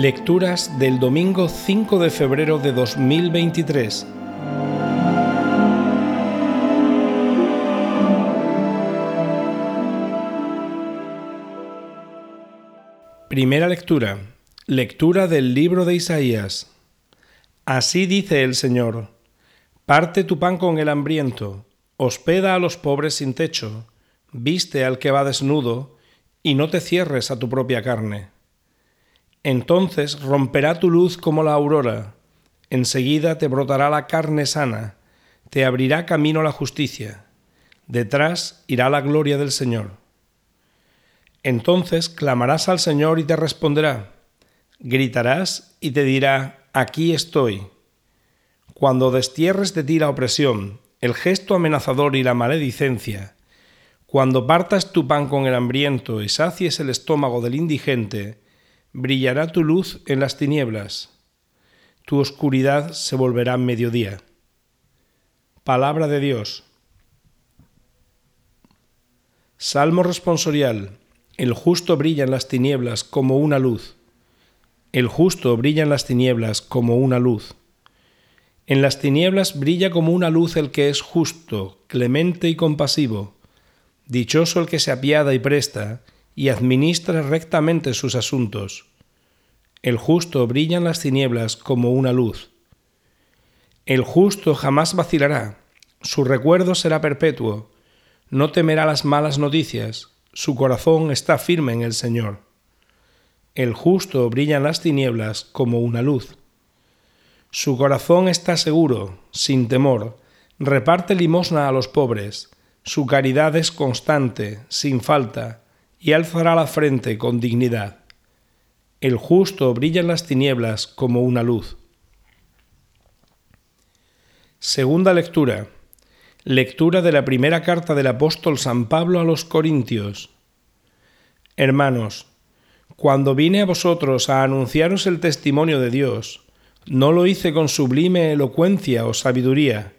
Lecturas del domingo 5 de febrero de 2023. Primera lectura. Lectura del libro de Isaías. Así dice el Señor. Parte tu pan con el hambriento, hospeda a los pobres sin techo, viste al que va desnudo, y no te cierres a tu propia carne entonces romperá tu luz como la aurora, enseguida te brotará la carne sana, te abrirá camino la justicia, detrás irá la gloria del Señor. Entonces clamarás al Señor y te responderá, gritarás y te dirá, aquí estoy. Cuando destierres de ti la opresión, el gesto amenazador y la maledicencia, cuando partas tu pan con el hambriento y sacies el estómago del indigente, brillará tu luz en las tinieblas, tu oscuridad se volverá mediodía. Palabra de Dios. Salmo responsorial. El justo brilla en las tinieblas como una luz. El justo brilla en las tinieblas como una luz. En las tinieblas brilla como una luz el que es justo, clemente y compasivo. Dichoso el que se apiada y presta, y administra rectamente sus asuntos. El justo brilla en las tinieblas como una luz. El justo jamás vacilará, su recuerdo será perpetuo, no temerá las malas noticias, su corazón está firme en el Señor. El justo brilla en las tinieblas como una luz. Su corazón está seguro, sin temor, reparte limosna a los pobres, su caridad es constante, sin falta, y alzará la frente con dignidad. El justo brilla en las tinieblas como una luz. Segunda lectura. Lectura de la primera carta del apóstol San Pablo a los Corintios. Hermanos, cuando vine a vosotros a anunciaros el testimonio de Dios, no lo hice con sublime elocuencia o sabiduría,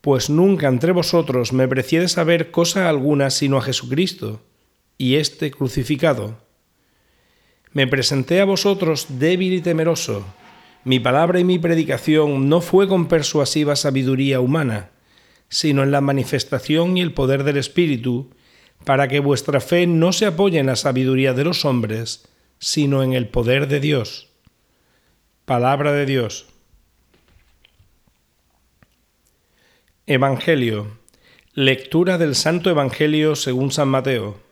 pues nunca entre vosotros me precié de saber cosa alguna sino a Jesucristo y este crucificado. Me presenté a vosotros débil y temeroso. Mi palabra y mi predicación no fue con persuasiva sabiduría humana, sino en la manifestación y el poder del Espíritu, para que vuestra fe no se apoye en la sabiduría de los hombres, sino en el poder de Dios. Palabra de Dios. Evangelio. Lectura del Santo Evangelio según San Mateo.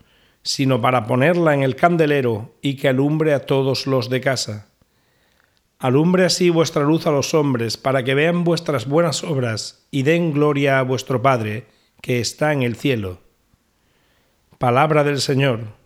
sino para ponerla en el candelero y que alumbre a todos los de casa. Alumbre así vuestra luz a los hombres, para que vean vuestras buenas obras y den gloria a vuestro Padre, que está en el cielo. Palabra del Señor.